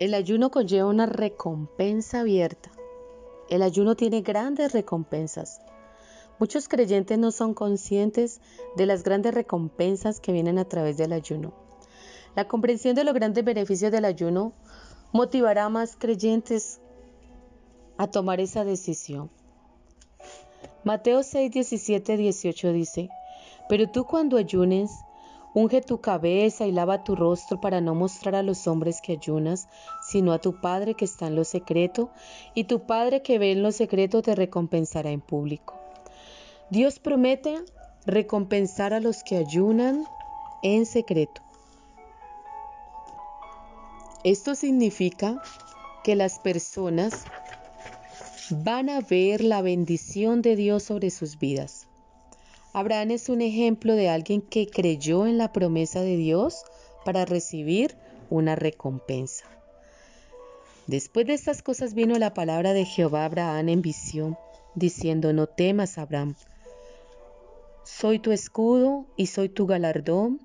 el ayuno conlleva una recompensa abierta. El ayuno tiene grandes recompensas. Muchos creyentes no son conscientes de las grandes recompensas que vienen a través del ayuno. La comprensión de los grandes beneficios del ayuno motivará a más creyentes a tomar esa decisión. Mateo 6, 17, 18 dice, pero tú cuando ayunes, Unge tu cabeza y lava tu rostro para no mostrar a los hombres que ayunas, sino a tu Padre que está en lo secreto, y tu Padre que ve en lo secreto te recompensará en público. Dios promete recompensar a los que ayunan en secreto. Esto significa que las personas van a ver la bendición de Dios sobre sus vidas. Abraham es un ejemplo de alguien que creyó en la promesa de Dios para recibir una recompensa. Después de estas cosas vino la palabra de Jehová a Abraham en visión, diciendo, no temas, Abraham, soy tu escudo y soy tu galardón,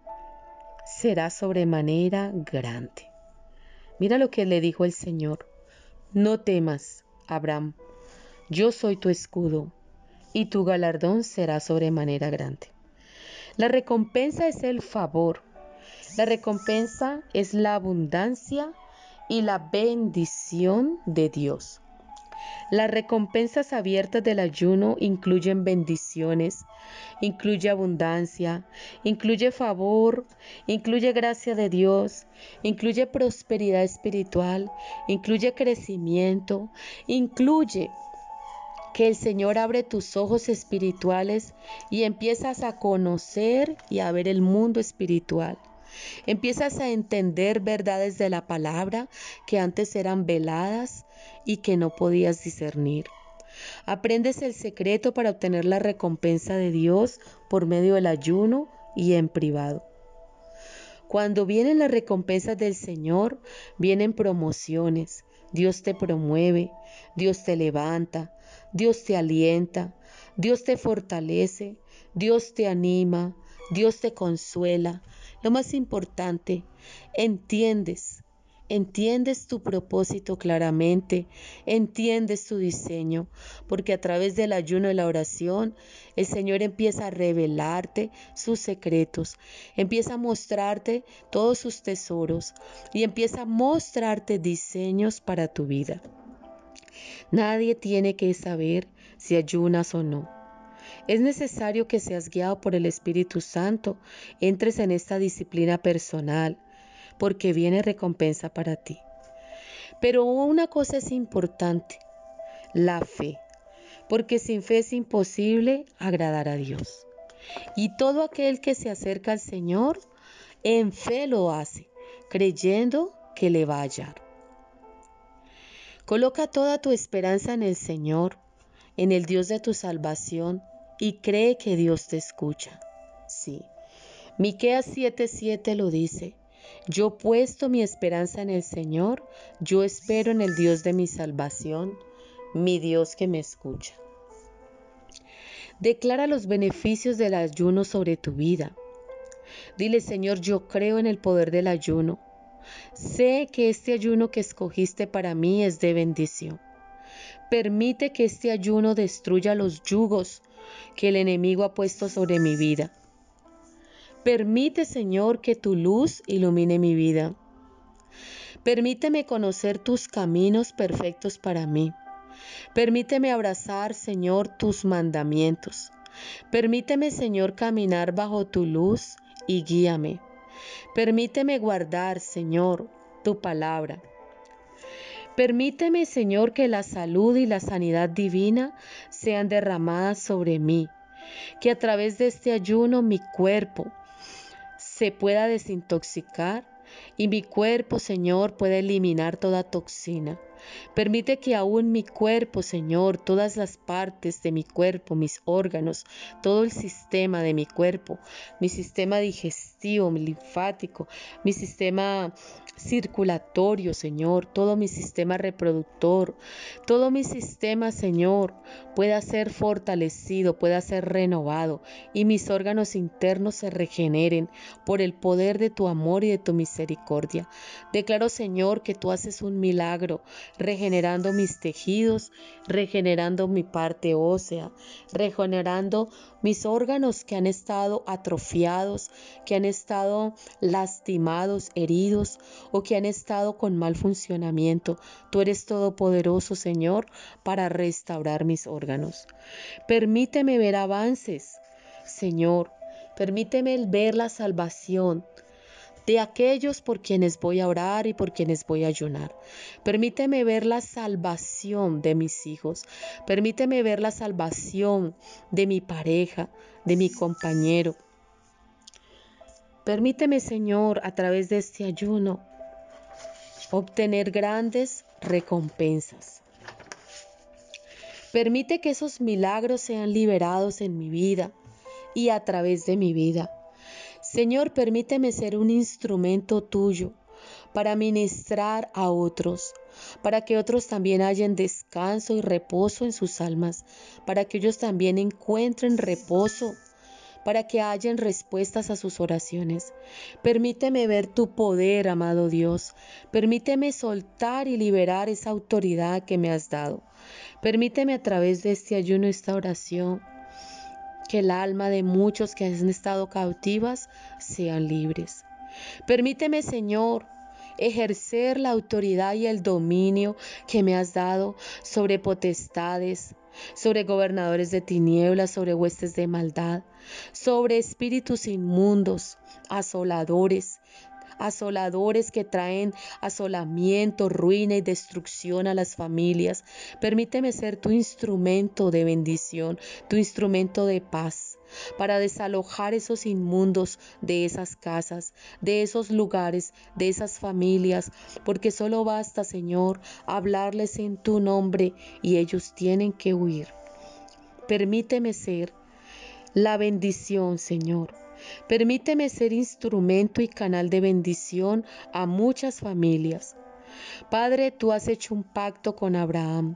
será sobremanera grande. Mira lo que le dijo el Señor, no temas, Abraham, yo soy tu escudo y tu galardón será sobremanera grande. La recompensa es el favor. La recompensa es la abundancia y la bendición de Dios. Las recompensas abiertas del ayuno incluyen bendiciones, incluye abundancia, incluye favor, incluye gracia de Dios, incluye prosperidad espiritual, incluye crecimiento, incluye que el Señor abre tus ojos espirituales y empiezas a conocer y a ver el mundo espiritual. Empiezas a entender verdades de la palabra que antes eran veladas y que no podías discernir. Aprendes el secreto para obtener la recompensa de Dios por medio del ayuno y en privado. Cuando vienen las recompensas del Señor, vienen promociones. Dios te promueve, Dios te levanta, Dios te alienta, Dios te fortalece, Dios te anima, Dios te consuela. Lo más importante, entiendes, entiendes tu propósito claramente, entiendes tu diseño, porque a través del ayuno y la oración, el Señor empieza a revelarte sus secretos, empieza a mostrarte todos sus tesoros y empieza a mostrarte diseños para tu vida. Nadie tiene que saber si ayunas o no. Es necesario que seas guiado por el Espíritu Santo, entres en esta disciplina personal, porque viene recompensa para ti. Pero una cosa es importante, la fe, porque sin fe es imposible agradar a Dios. Y todo aquel que se acerca al Señor, en fe lo hace, creyendo que le va a hallar. Coloca toda tu esperanza en el Señor, en el Dios de tu salvación, y cree que Dios te escucha. Sí. Miqueas 7:7 lo dice. Yo puesto mi esperanza en el Señor, yo espero en el Dios de mi salvación, mi Dios que me escucha. Declara los beneficios del ayuno sobre tu vida. Dile, Señor, yo creo en el poder del ayuno. Sé que este ayuno que escogiste para mí es de bendición. Permite que este ayuno destruya los yugos que el enemigo ha puesto sobre mi vida. Permite, Señor, que tu luz ilumine mi vida. Permíteme conocer tus caminos perfectos para mí. Permíteme abrazar, Señor, tus mandamientos. Permíteme, Señor, caminar bajo tu luz y guíame. Permíteme guardar, Señor, tu palabra. Permíteme, Señor, que la salud y la sanidad divina sean derramadas sobre mí, que a través de este ayuno mi cuerpo se pueda desintoxicar y mi cuerpo, Señor, pueda eliminar toda toxina. Permite que aún mi cuerpo, Señor, todas las partes de mi cuerpo, mis órganos, todo el sistema de mi cuerpo, mi sistema digestivo, mi linfático, mi sistema circulatorio, Señor, todo mi sistema reproductor, todo mi sistema, Señor, pueda ser fortalecido, pueda ser renovado y mis órganos internos se regeneren por el poder de tu amor y de tu misericordia. Declaro, Señor, que tú haces un milagro, regenerando mis tejidos, regenerando mi parte ósea, regenerando mis órganos que han estado atrofiados, que han estado lastimados, heridos o que han estado con mal funcionamiento. Tú eres todopoderoso, Señor, para restaurar mis órganos. Permíteme ver avances, Señor. Permíteme ver la salvación de aquellos por quienes voy a orar y por quienes voy a ayunar. Permíteme ver la salvación de mis hijos. Permíteme ver la salvación de mi pareja, de mi compañero. Permíteme, Señor, a través de este ayuno, obtener grandes recompensas. Permite que esos milagros sean liberados en mi vida y a través de mi vida. Señor, permíteme ser un instrumento tuyo para ministrar a otros, para que otros también hayan descanso y reposo en sus almas, para que ellos también encuentren reposo para que hayan respuestas a sus oraciones. Permíteme ver tu poder, amado Dios. Permíteme soltar y liberar esa autoridad que me has dado. Permíteme a través de este ayuno, esta oración, que el alma de muchos que han estado cautivas sean libres. Permíteme, Señor, ejercer la autoridad y el dominio que me has dado sobre potestades, sobre gobernadores de tinieblas, sobre huestes de maldad, sobre espíritus inmundos, asoladores, asoladores que traen asolamiento, ruina y destrucción a las familias. Permíteme ser tu instrumento de bendición, tu instrumento de paz para desalojar esos inmundos de esas casas, de esos lugares, de esas familias, porque solo basta, Señor, hablarles en tu nombre y ellos tienen que huir. Permíteme ser la bendición, Señor. Permíteme ser instrumento y canal de bendición a muchas familias. Padre, tú has hecho un pacto con Abraham,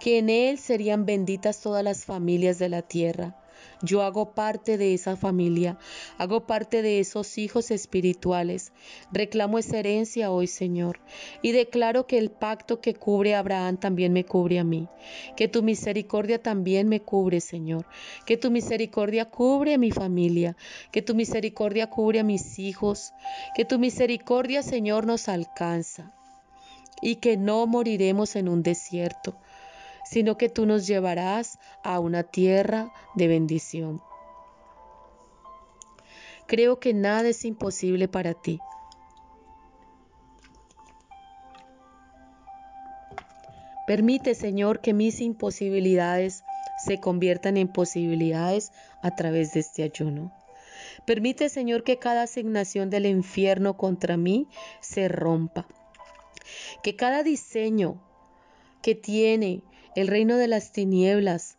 que en él serían benditas todas las familias de la tierra. Yo hago parte de esa familia, hago parte de esos hijos espirituales. Reclamo esa herencia hoy, Señor, y declaro que el pacto que cubre a Abraham también me cubre a mí, que tu misericordia también me cubre, Señor, que tu misericordia cubre a mi familia, que tu misericordia cubre a mis hijos, que tu misericordia, Señor, nos alcanza. Y que no moriremos en un desierto sino que tú nos llevarás a una tierra de bendición. Creo que nada es imposible para ti. Permite, Señor, que mis imposibilidades se conviertan en posibilidades a través de este ayuno. Permite, Señor, que cada asignación del infierno contra mí se rompa. Que cada diseño que tiene el reino de las tinieblas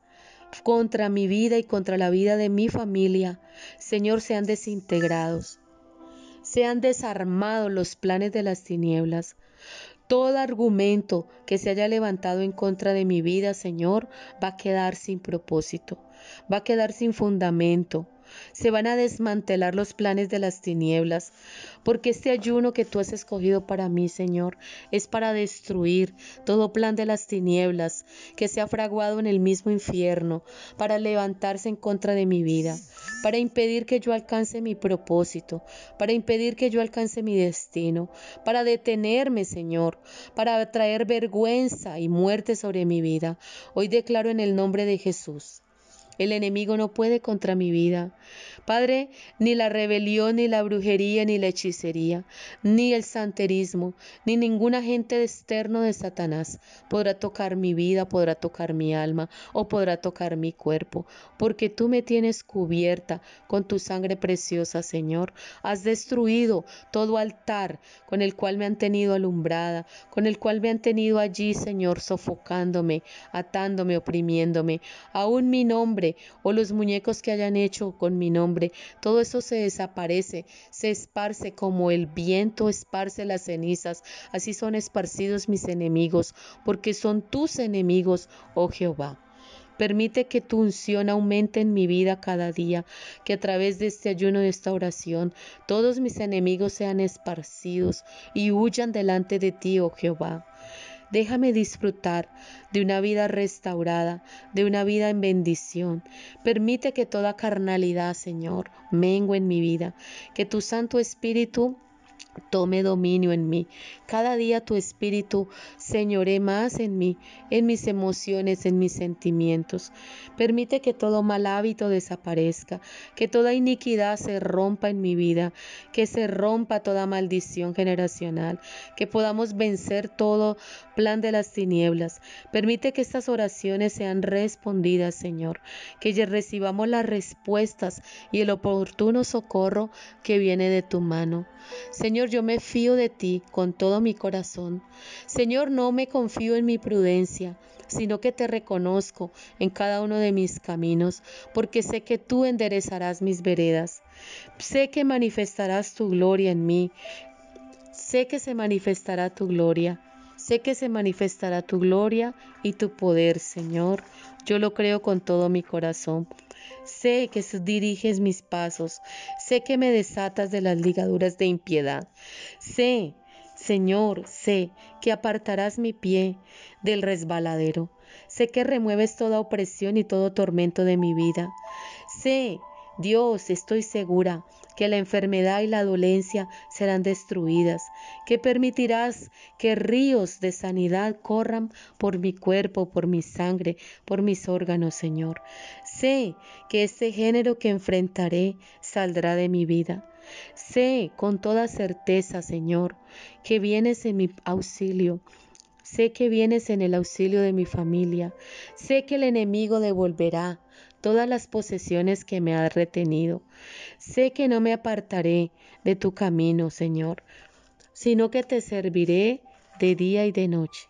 contra mi vida y contra la vida de mi familia, Señor, sean desintegrados, sean desarmados los planes de las tinieblas. Todo argumento que se haya levantado en contra de mi vida, Señor, va a quedar sin propósito, va a quedar sin fundamento, se van a desmantelar los planes de las tinieblas, porque este ayuno que tú has escogido para mí, Señor, es para destruir todo plan de las tinieblas que se ha fraguado en el mismo infierno, para levantarse en contra de mi vida, para impedir que yo alcance mi propósito, para impedir que yo alcance mi destino, para detenerme, Señor, para traer vergüenza y muerte sobre mi vida. Hoy declaro en el nombre de Jesús El enemigo no puede contra mi vida. Padre, ni la rebelión, ni la brujería, ni la hechicería, ni el santerismo, ni ningún agente externo de Satanás podrá tocar mi vida, podrá tocar mi alma o podrá tocar mi cuerpo, porque tú me tienes cubierta con tu sangre preciosa, Señor. Has destruido todo altar con el cual me han tenido alumbrada, con el cual me han tenido allí, Señor, sofocándome, atándome, oprimiéndome. Aún mi nombre o los muñecos que hayan hecho con mi nombre todo eso se desaparece, se esparce como el viento esparce las cenizas, así son esparcidos mis enemigos, porque son tus enemigos, oh Jehová. Permite que tu unción aumente en mi vida cada día, que a través de este ayuno de esta oración todos mis enemigos sean esparcidos y huyan delante de ti, oh Jehová. Déjame disfrutar de una vida restaurada, de una vida en bendición. Permite que toda carnalidad, Señor, mengue en mi vida, que tu Santo Espíritu tome dominio en mí. Cada día tu espíritu señore más en mí, en mis emociones, en mis sentimientos. Permite que todo mal hábito desaparezca, que toda iniquidad se rompa en mi vida, que se rompa toda maldición generacional, que podamos vencer todo plan de las tinieblas. Permite que estas oraciones sean respondidas, Señor, que recibamos las respuestas y el oportuno socorro que viene de tu mano. Señor, yo me fío de ti con todo mi corazón. Señor, no me confío en mi prudencia, sino que te reconozco en cada uno de mis caminos, porque sé que tú enderezarás mis veredas. Sé que manifestarás tu gloria en mí. Sé que se manifestará tu gloria. Sé que se manifestará tu gloria y tu poder, Señor. Yo lo creo con todo mi corazón. Sé que diriges mis pasos, sé que me desatas de las ligaduras de impiedad. Sé, Señor, sé que apartarás mi pie del resbaladero. Sé que remueves toda opresión y todo tormento de mi vida. Sé Dios, estoy segura que la enfermedad y la dolencia serán destruidas, que permitirás que ríos de sanidad corran por mi cuerpo, por mi sangre, por mis órganos, Señor. Sé que este género que enfrentaré saldrá de mi vida. Sé con toda certeza, Señor, que vienes en mi auxilio. Sé que vienes en el auxilio de mi familia. Sé que el enemigo devolverá todas las posesiones que me has retenido. Sé que no me apartaré de tu camino, Señor, sino que te serviré de día y de noche.